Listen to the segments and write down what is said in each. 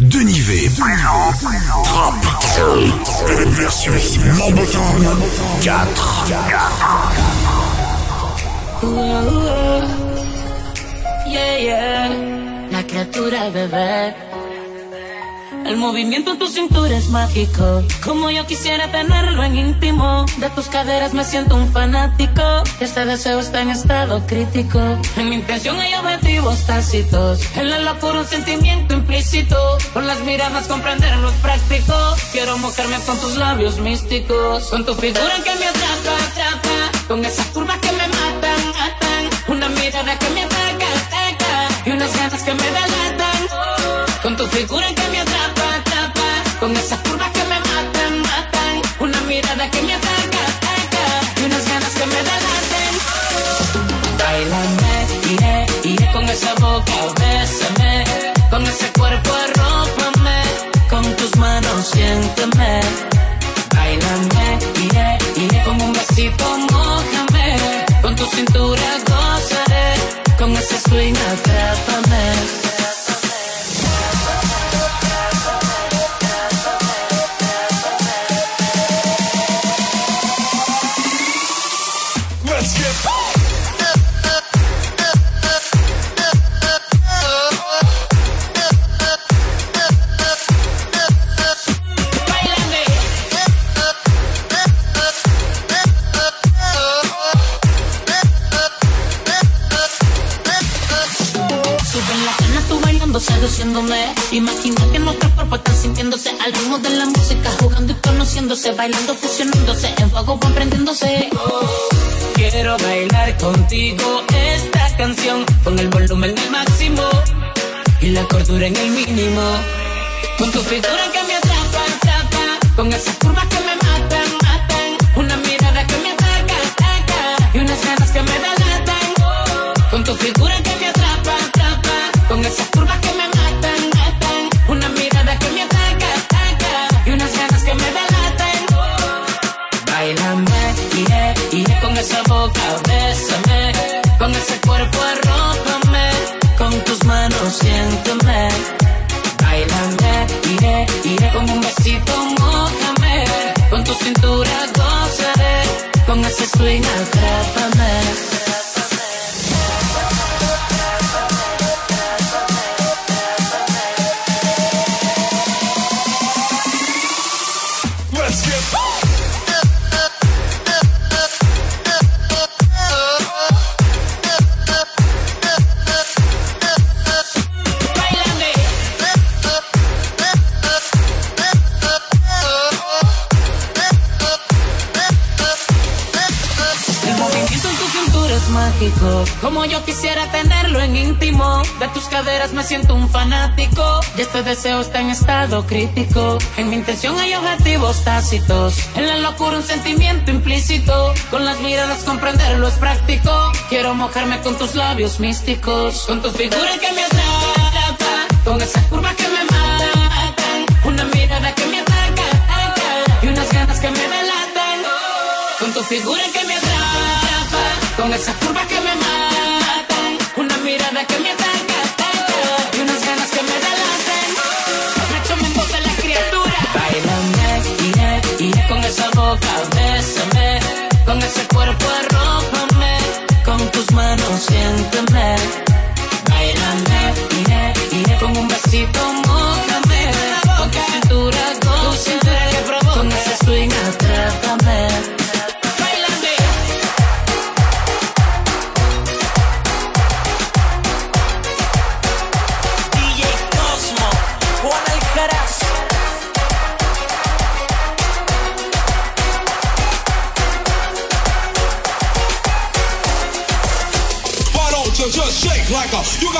Denivé. Trap. Versus Lambotin 4. Yeah, yeah. La criatura bebé. El movimiento en tu cintura es mágico. Como yo quisiera tenerlo en íntimo. De tus caderas me siento un fanático. Este deseo está en estado crítico. En mi intención hay objetivos tácitos. En la locura un sentimiento implícito. Con las miradas comprender los prácticos. Quiero mojarme con tus labios místicos. Con tu figura que me atrapa, atrapa. Con esas curvas que me matan, matan. Una mirada que me ataca, ataca. Y unas ganas que me delatan. Con tu figura que me atrapa con esas curvas que me matan, matan. Una mirada que me ataca, ataca. Y unas ganas que me delaten. Bailame, iré, iré con esa boca, bésame. Con ese cuerpo, arrópame. Con tus manos, siénteme. Bailame, iré, iré con un besito, mojame. Con tu cintura, gozaré. Con ese swing, atrápame. Imagina que nuestros cuerpos están sintiéndose al ritmo de la música, jugando y conociéndose, bailando, fusionándose, en fuego comprendiéndose. quiero bailar contigo esta canción con el volumen al máximo y la cordura en el mínimo. Con tu figura que me atrapa, atrapa, con esas curvas que me matan, matan, una mirada que me ataca, ataca y unas ganas que me delatan. Con tu figura que me atrapa, Y este deseo está en estado crítico. En mi intención hay objetivos tácitos. En la locura un sentimiento implícito. Con las miradas comprenderlo es práctico. Quiero mojarme con tus labios místicos. Con tu figura que me atrapa. Con esas curvas que me matan. Una mirada que me ataca. Y unas ganas que me delatan. Con tu figura que me atrapa con esas curvas que me matan, una mirada que me ataca, con ese cuerpo arrópame,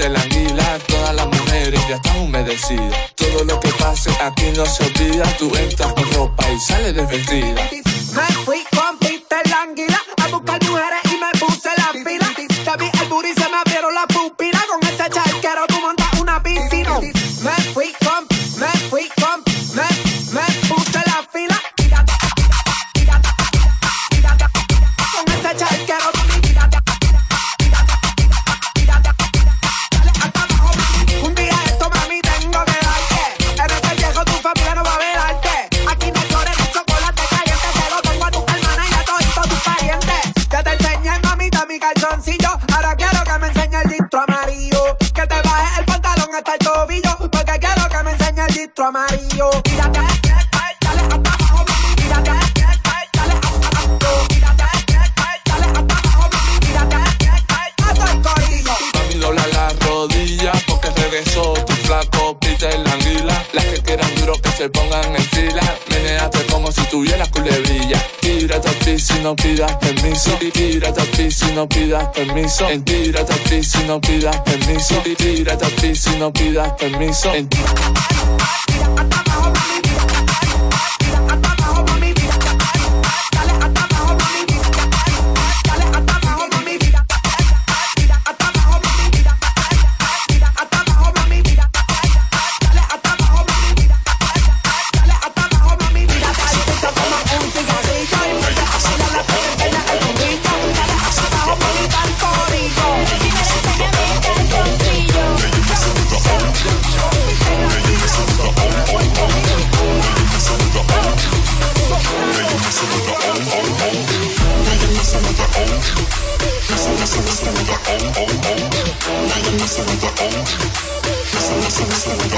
te la anguila, todas las mujeres ya están humedecidas. Todo lo que pase aquí no se olvida, tú entras con ropa y sales desvestida. amarillo. Tírate, dale hasta abajo, mami. Tírate, dale hasta abajo. Tírate, dale hasta abajo, mami. Tírate, hasta el corillo. Mami, dobla las rodillas porque regresó tu flaco Peter la anguila. Las que quieran duro que se pongan en fila. Meneate como si tuvieras culebrilla. Tírate a ti si no pidas permiso. Tírate a ti si no pidas permiso. En tírate a ti si no pidas permiso. Tírate a ti si no pidas permiso. En listen with the old. Listen, listen, listen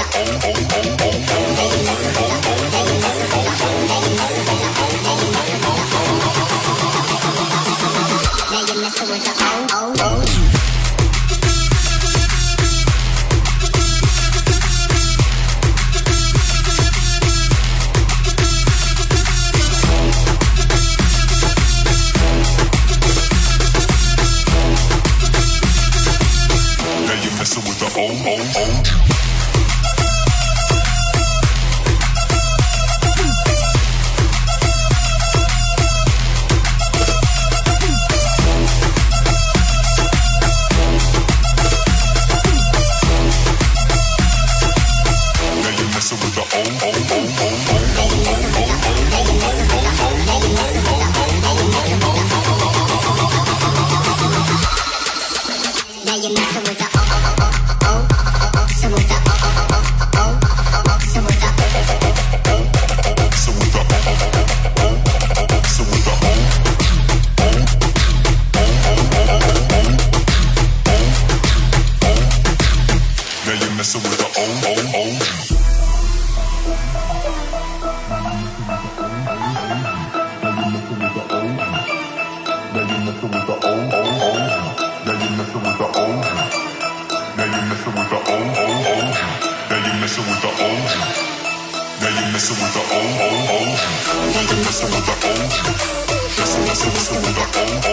for.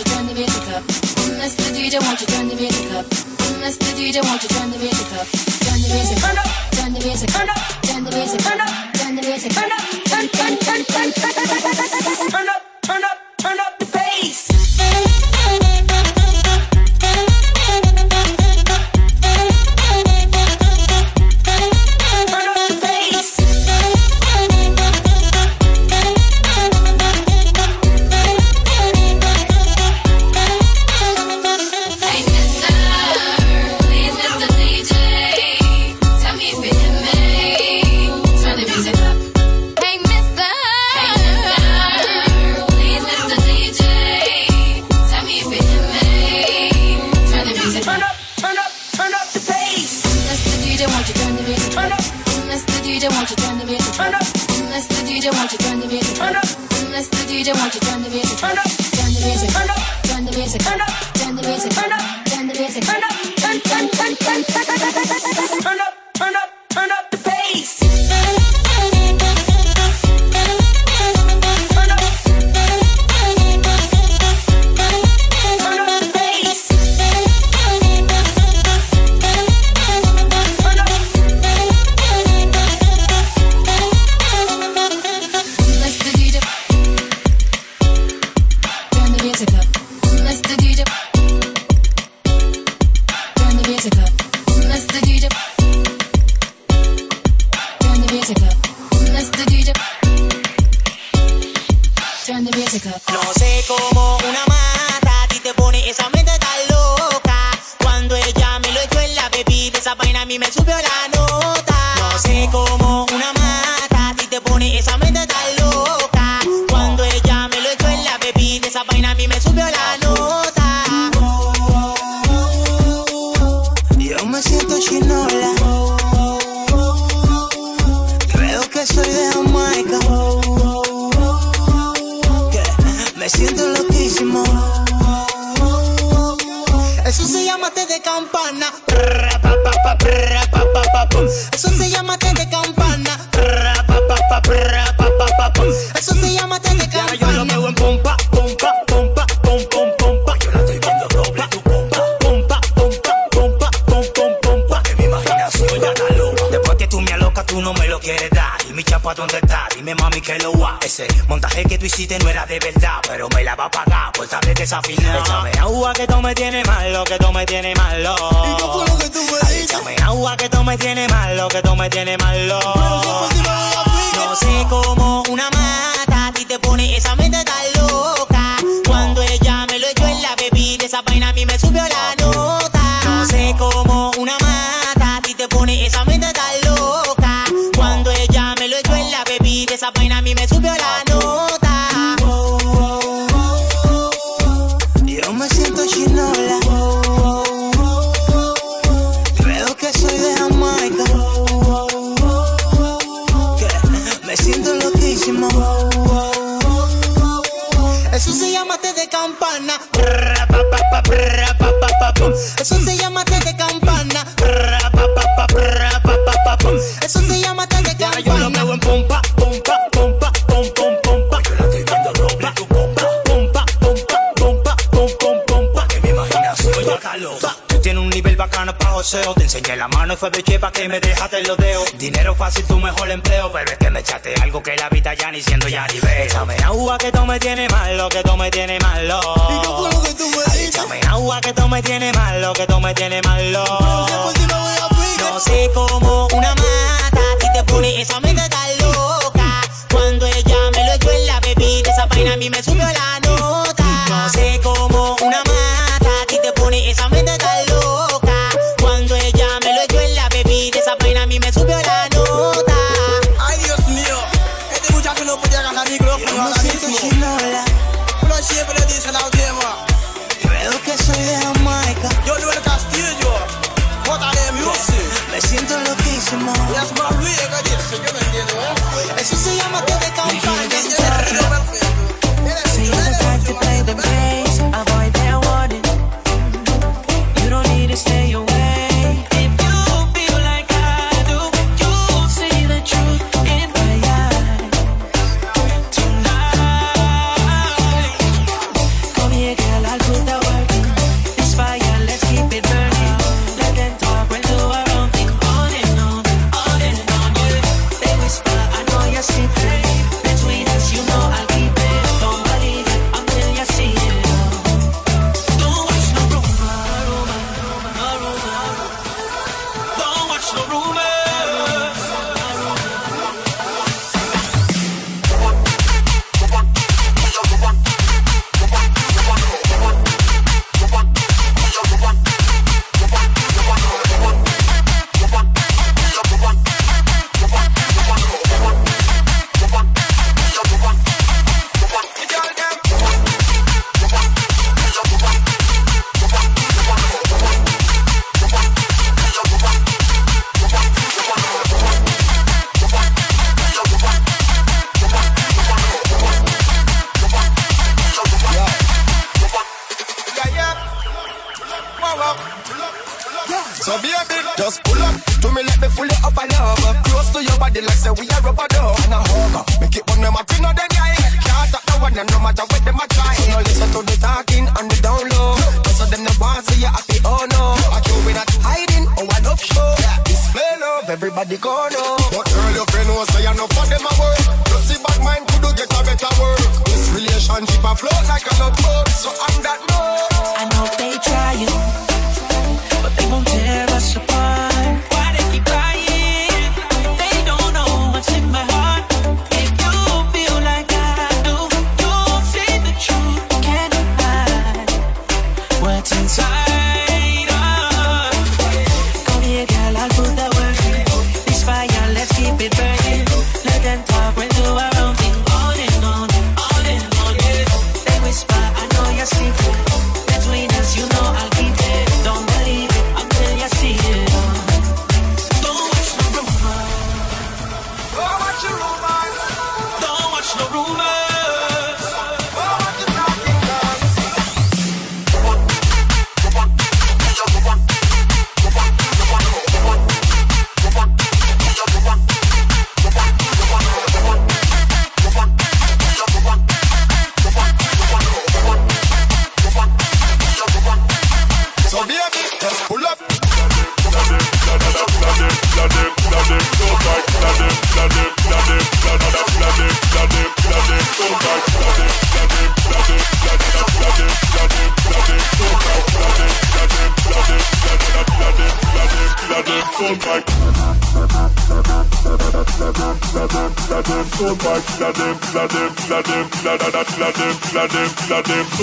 you turn the music up? Unless the DJ won't you turn the music up? Unless the DJ won't you turn the music up? Turn the music up. Turn the music up. Turn the music up. Turn the music up. Turn the music up. Turn the music up. esa vaina a mí me subió la noche. Enseñé la mano y fue bichepa que me dejaste los dedos. Dinero fácil, tu mejor empleo, pero es que me echaste algo que la vida ya ni siendo ya ni veo. Échame agua que tú me tienes malo, que tú me tienes malo. ¿Y qué fue lo que tú me Ay, Échame agua que tú me tienes malo, que tú me tienes malo. No sé cómo una mata y te pone esa amiga tan loca. Cuando ella me lo echó en la bebida, esa vaina a mí me subió la nota. No sé cómo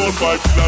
road bike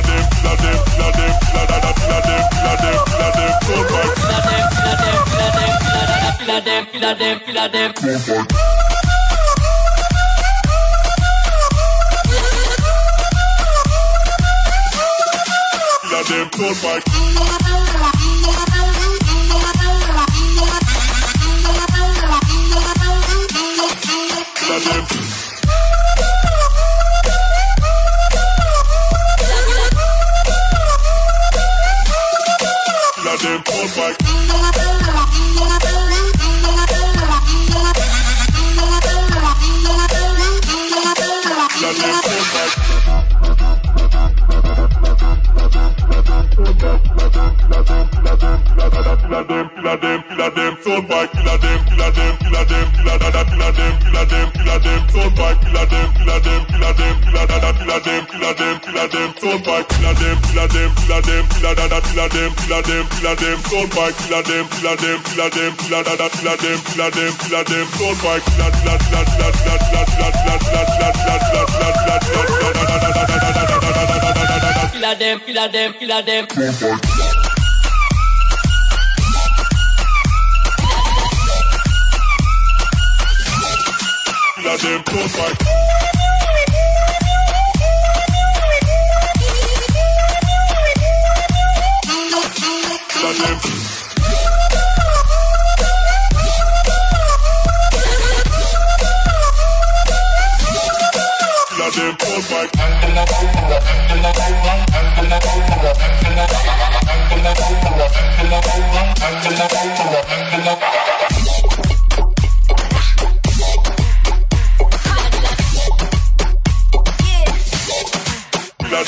killer them, killer them, killer them, soul boy, killer them, killer them, killer them, killer da da, killer them, killer them, killer them, soul boy, killer, killer, killer, killer, killer, killer, killer, killer, killer, killer, killer, killer, killer, da da da da da da da da da da da da. Killer them, killer them, killer them. Killer them, soul boy. on them.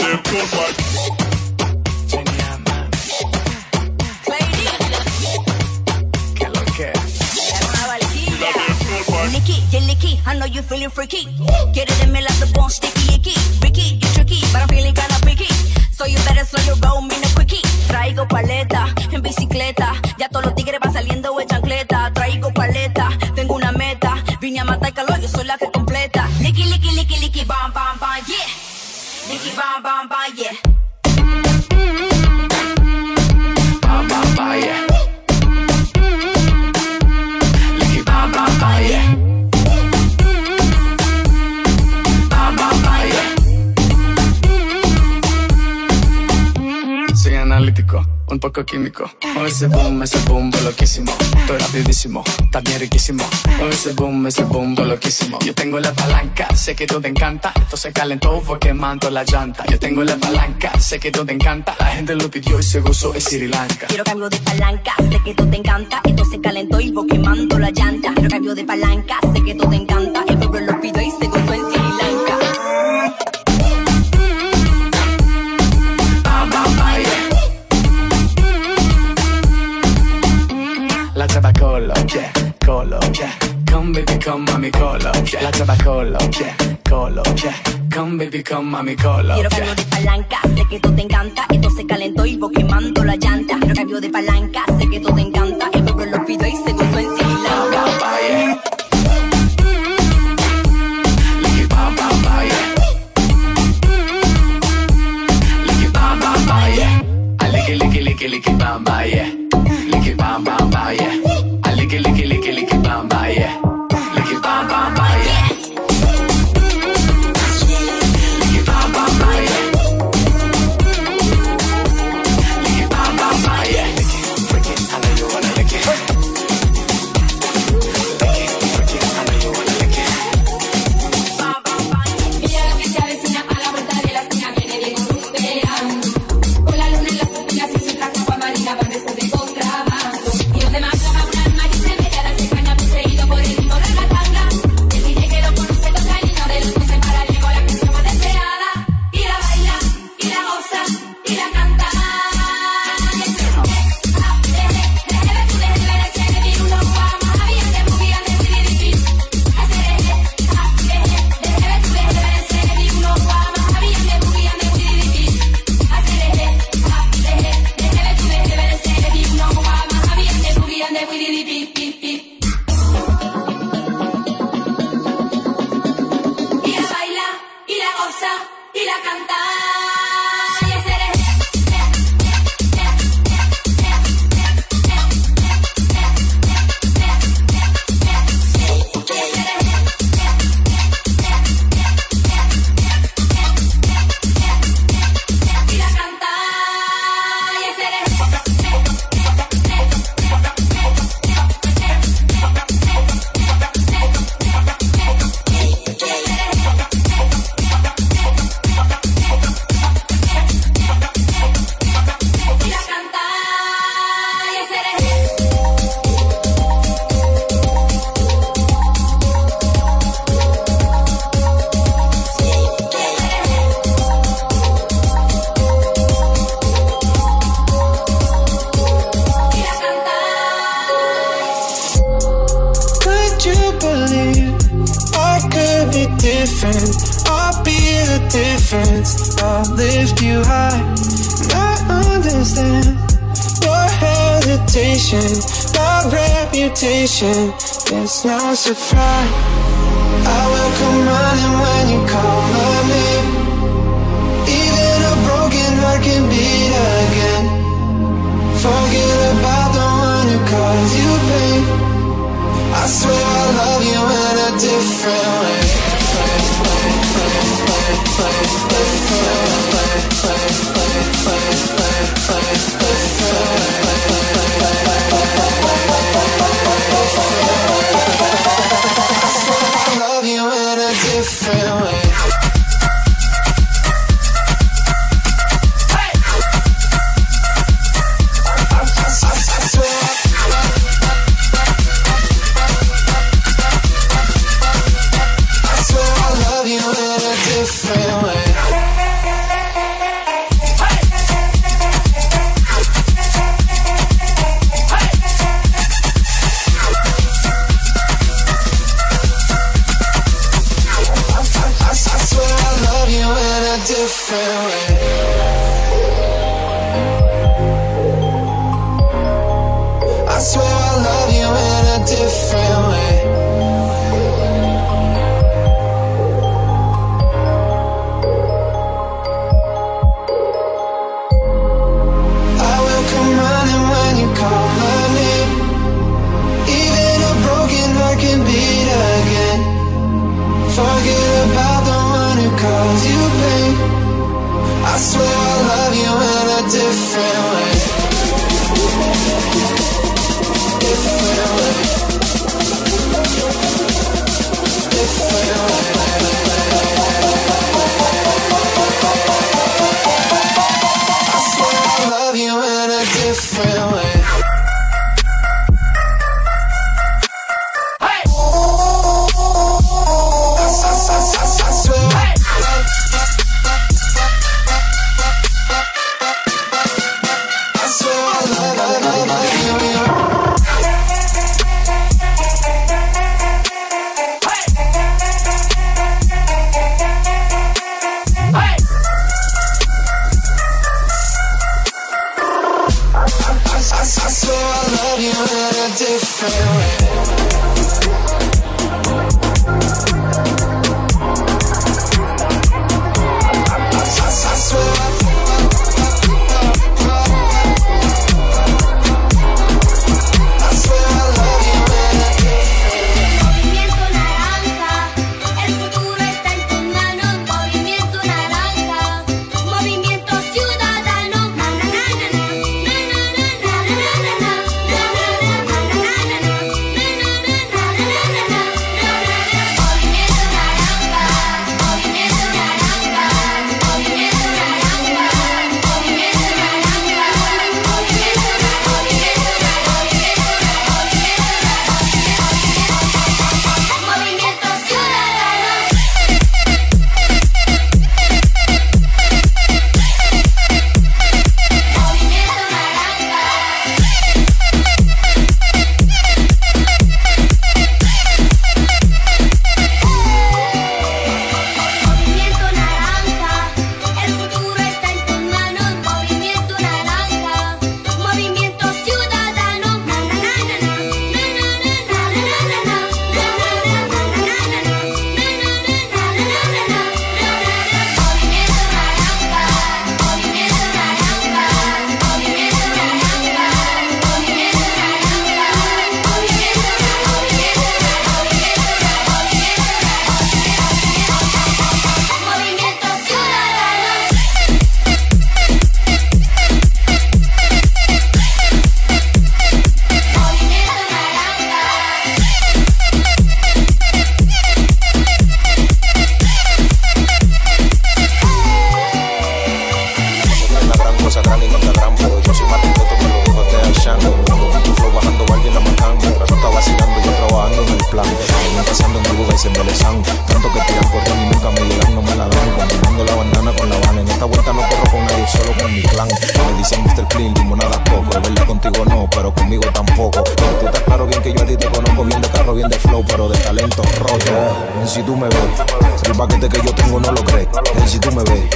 them pull back. Feeling freaky. It in me like the bone sticky icky. Ricky, you tricky, but I'm feeling kinda picky. So you better slow your roll, me no quickie. Traigo paleta en bicicleta. Ya todos los tigres van saliendo de chancleta. Traigo paleta, tengo una meta. Vine a matar calor, yo soy la que completa. Licky, licky, licky, licky, bam, bam, bam, yeah. Licky, bam, bam, bam, yeah. Está riquísimo. Ese boom, ese boom, loquísimo. Yo tengo la palanca, sé que todo te encanta. Esto se calentó, fue quemando la llanta. Yo tengo la palanca, sé que todo te encanta. La gente lo pidió y se gozó en Sri Lanka. Quiero cambio de palanca, sé que todo te encanta. Esto se calentó y voy quemando la llanta. Quiero cambio de palanca, sé que todo te encanta. El pueblo lo pidió y se gozó en call yeah. Come baby, come mommy, call. La chava call up, yeah. Come baby, come mami call. Quiero cambio de palanca, sé que todo te encanta. Esto se calentó y vos quemando la llanta. Quiero cambio de palanca, sé que todo te encanta. El pueblo lo pido y se gozó en Yeah. Licky, licky, licky, licky, bamba, yeah. feel you in a different way. Que yo tengo no lo crees. Y si tú me ves,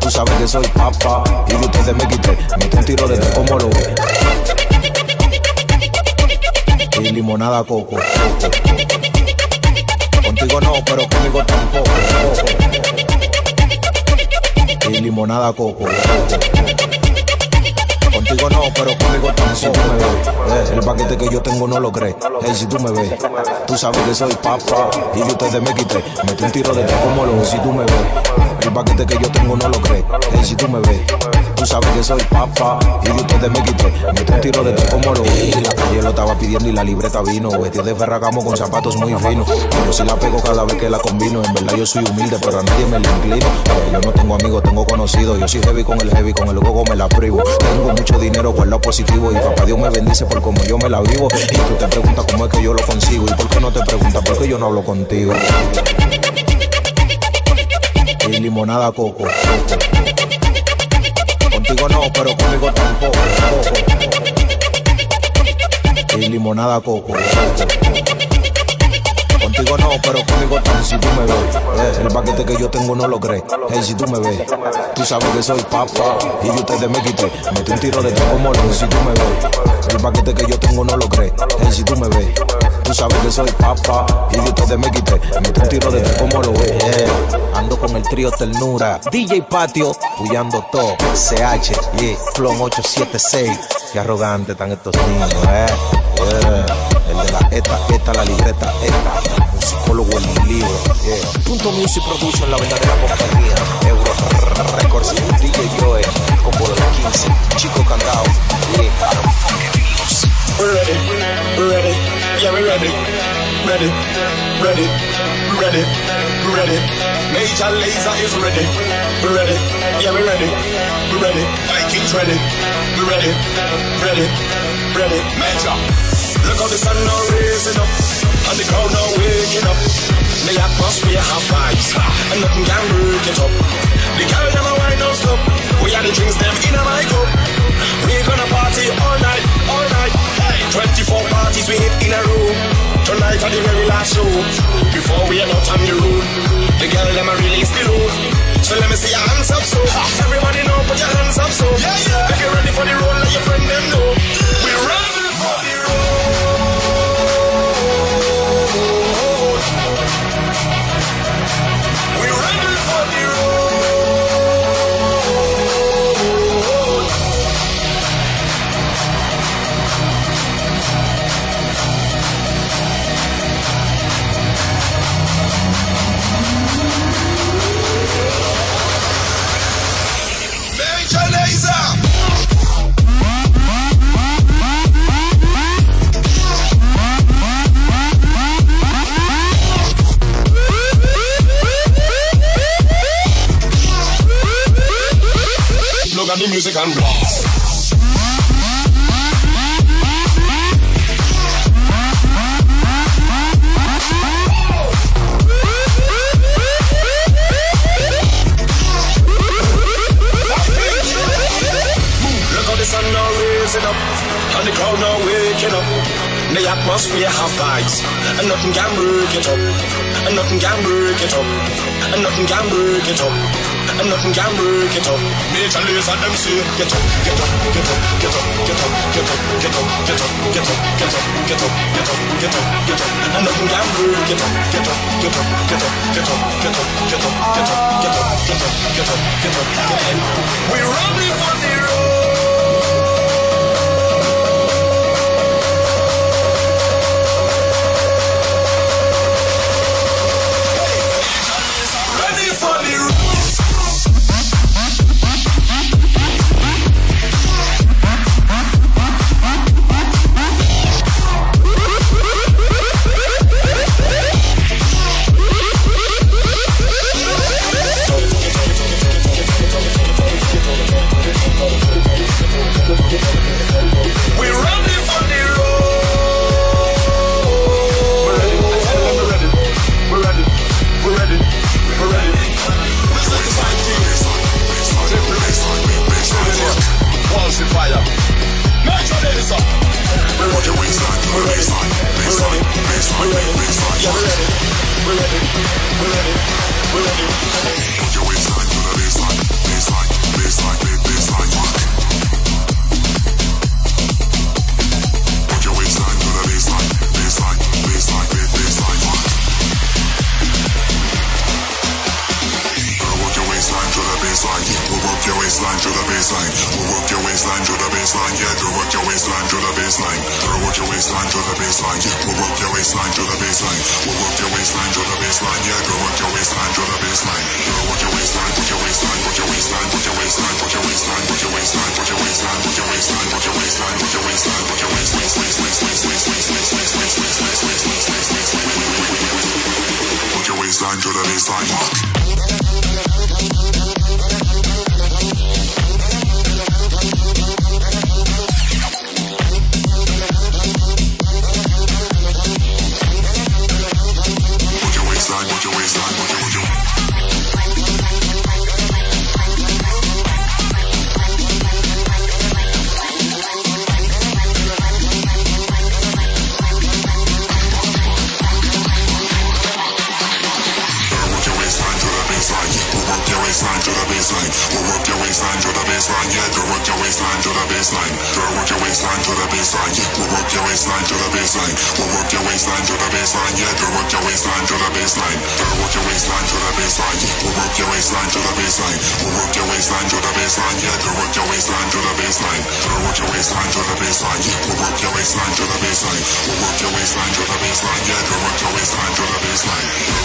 tú sabes que soy papá. Y de ustedes me quité, mete un tiro de tres como lo ve. Y limonada coco. Contigo no, pero conmigo tampoco. Y limonada coco. Contigo no, pero conmigo tampoco. Si tú me ves, eh, el paquete que yo tengo no lo crees. Hey, si tú me ves, tú sabes que soy papá. Y yo ustedes me quité. Metí un tiro de tres como lo Si tú me ves, el paquete que yo tengo no lo crees. Hey, si tú me ves, tú sabes que soy papá. Y yo ustedes me quité. Un tiro de como lo Y la calle lo estaba pidiendo y la libreta vino. Vestido de ferragamo con zapatos muy finos. Pero si la pego cada vez que la combino. En verdad yo soy humilde, pero a nadie me la inclino. Porque yo no tengo amigos, tengo conocidos. Yo soy heavy con el heavy, con el gogo me la privo. Tengo mucho dinero por lo positivo. Y papá Dios me bendice por como yo me la vivo. Y tú te preguntas cómo es que yo lo consigo. ¿Y por qué no te preguntas por qué yo no hablo contigo? Y limonada coco. Contigo no, pero conmigo tampoco. Y limonada coco. Contigo no, pero conmigo tampoco. Si tú me ves, eh, el paquete que yo tengo no lo crees. Hey, si tú me ves, tú sabes que soy papá. Y yo ustedes me quité. Metí un tiro de como lo Si tú me ves, el paquete que yo tengo no lo crees. Hey, si tú me ves, tú sabes que soy papá. Y yo ustedes me quité. Metí un tiro de tres como lo ves. Yeah. Ando con el trío ternura. DJ Patio, puyando todo. CH, yeah. Clon 876. Qué arrogante están estos niños, eh. El de la ETA, ETA, la libreta, ETA. Psicólogo en un libro, yeah. Punto Music Production, la verdadera compañía. Euro Records, DJ Joe, combo de los 15. Chico Candao, yeah. Ready, we're ready, yeah, we're ready, ready, ready, ready, ready. Major Laser is ready, we're ready, yeah, we're ready, we're ready. Vikings ready, we're ready, ready, ready. Major. Look how the sun now raising up, and the crowd now waking up. The atmosphere have vibes, and nothing can break it up. The girl a wine non stop. We are the drinks them in a my cup. We gonna party all night, all night. Hey, 24 parties we hit in a row. Tonight are the very last show. Before we are out on the road, the girl them a release the load. So let me see your hands up, so everybody know, put your hands up, so yeah, yeah. If you're ready for the road, let your friend them know. Run! Music and blast. Raising up, and the crowd now waking up. The atmosphere have vibes, and nothing can break it up, and nothing can break it up, and nothing can break it up, and nothing can break it up. Major laser them say, get up, get up, get up, get up, get up, get up, get up, get up, get up, get up, get up, get up, get up, get up, and nothing can break it up, get up, get up, get up, get up, get up, get up, get up, get up, get up, get up, get up, get up. We're ready for the road. We're ready. We're ready. We're ready. We're ready. Yeah, we're ready. We're ready. We're ready. We're ready. Put your waistline to the baseline, baseline, baseline, baseline. Work your waistline to the baseline. We'll work your waistline to the baseline. Yeah, girl, work your waistline to the baseline. Girl, work your waistline to the baseline. Yeah, We'll work your waistline to the baseline. We'll work your waistline to the baseline. Yeah, girl, work your waistline to the baseline. Girl, work your waistline, put your waistline, put your waistline, put your waistline, put your waistline, put your waistline, put your waistline, put your waistline, put your waistline, put your waistline, put your waist, waist, waist, waist, waist, waist, waist, waist, waist, waist, waist, waist, waist, waist, waist, waist. Put your waistline to the baseline. Waistline. Girl, work your waistline to the baseline. We'll work your waistline to the baseline. We'll work your waistline to the baseline. Yeah, girl, work your waistline to the baseline. Girl, work your waistline to the baseline. We'll work your waistline to the baseline. We'll work your waistline to the baseline. Yeah, girl, work your waistline to the baseline. Girl, work your waistline to the baseline. We'll work your waistline to the baseline. We'll work your waistline to the baseline. Yeah, girl, work your waistline to the baseline.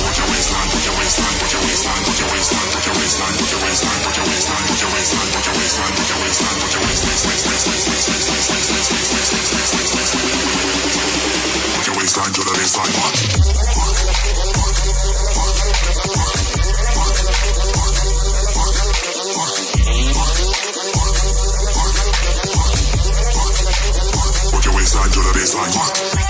Waistline to the baseline. Put your waistline to the baseline.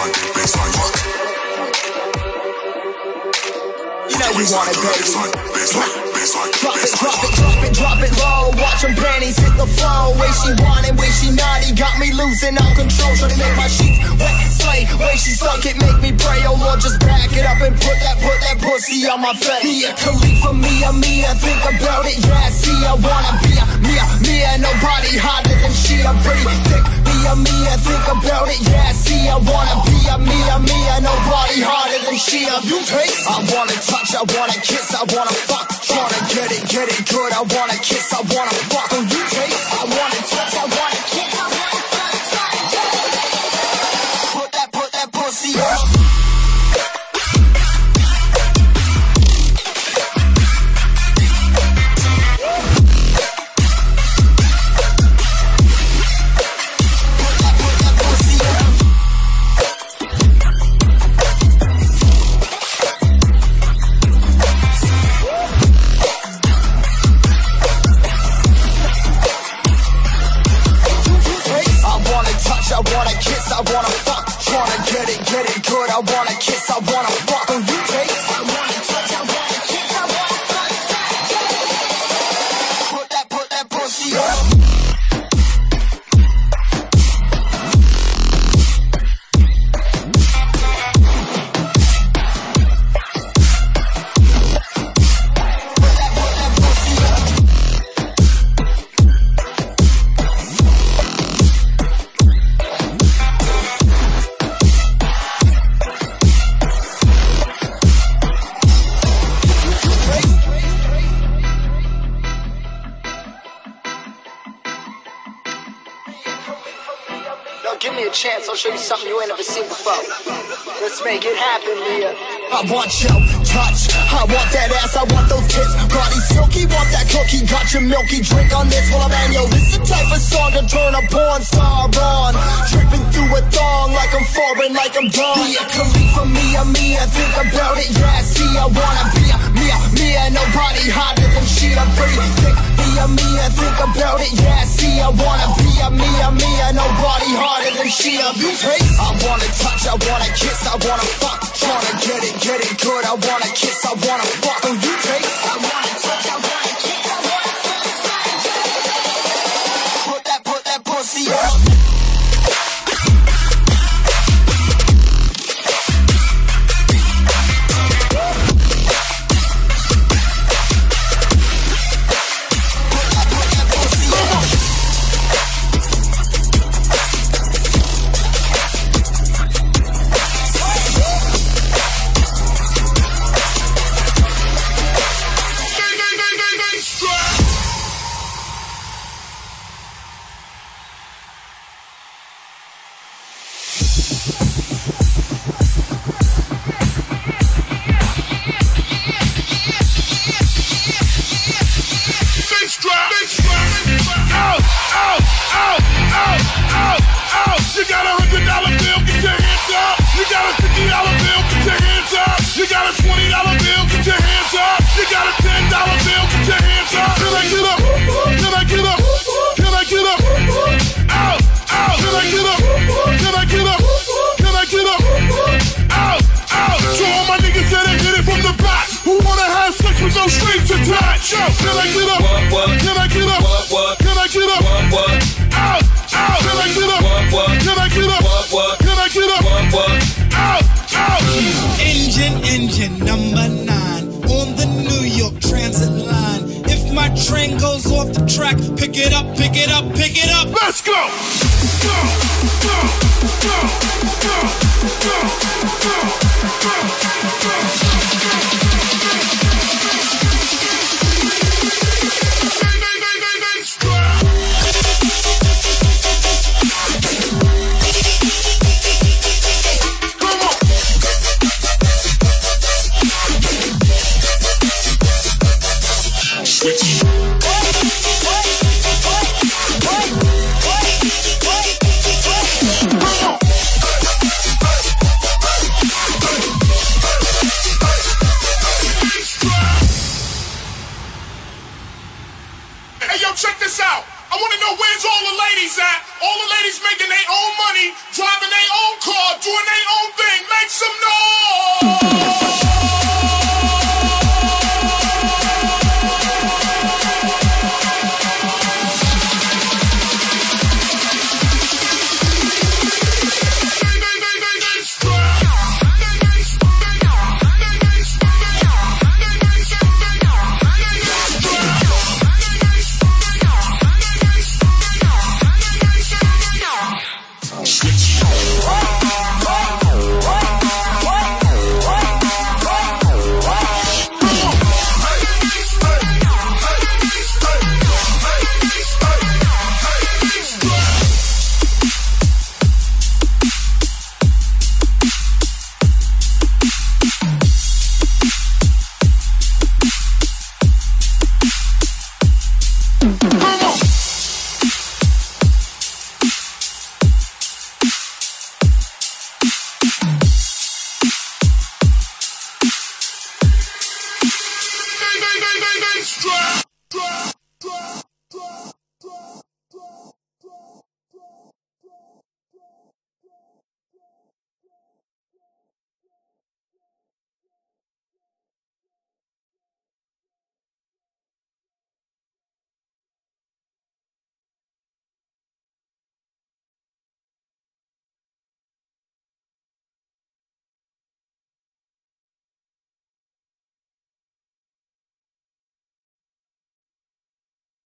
Baseline, baseline, baseline. You know you want it, baby. Baseline, baseline, baseline, Drop it, drop it, drop it, drop it low. Watch them panties hit the flow. Way she want it, way she naughty. Got me losing all control. Trying to make my sheets wet, slay. Way she suck it, make me pray. Oh Lord, just back it up and put that, put that pussy on my face. Mia Khalifa, Mia, Mia. Think about it, yeah. See, I wanna be a Mia, Mia. Nobody hotter than she. I'm pretty thick. Mia, Mia. Think about it, yeah. See, I wanna be a Mia, Mia. Nobody hotter than she. You taste. I wanna touch, I wanna kiss, I wanna fuck. Tryna get it, get it good. I wanna kiss, I wanna fuck. Oh, you taste. wanna want. watch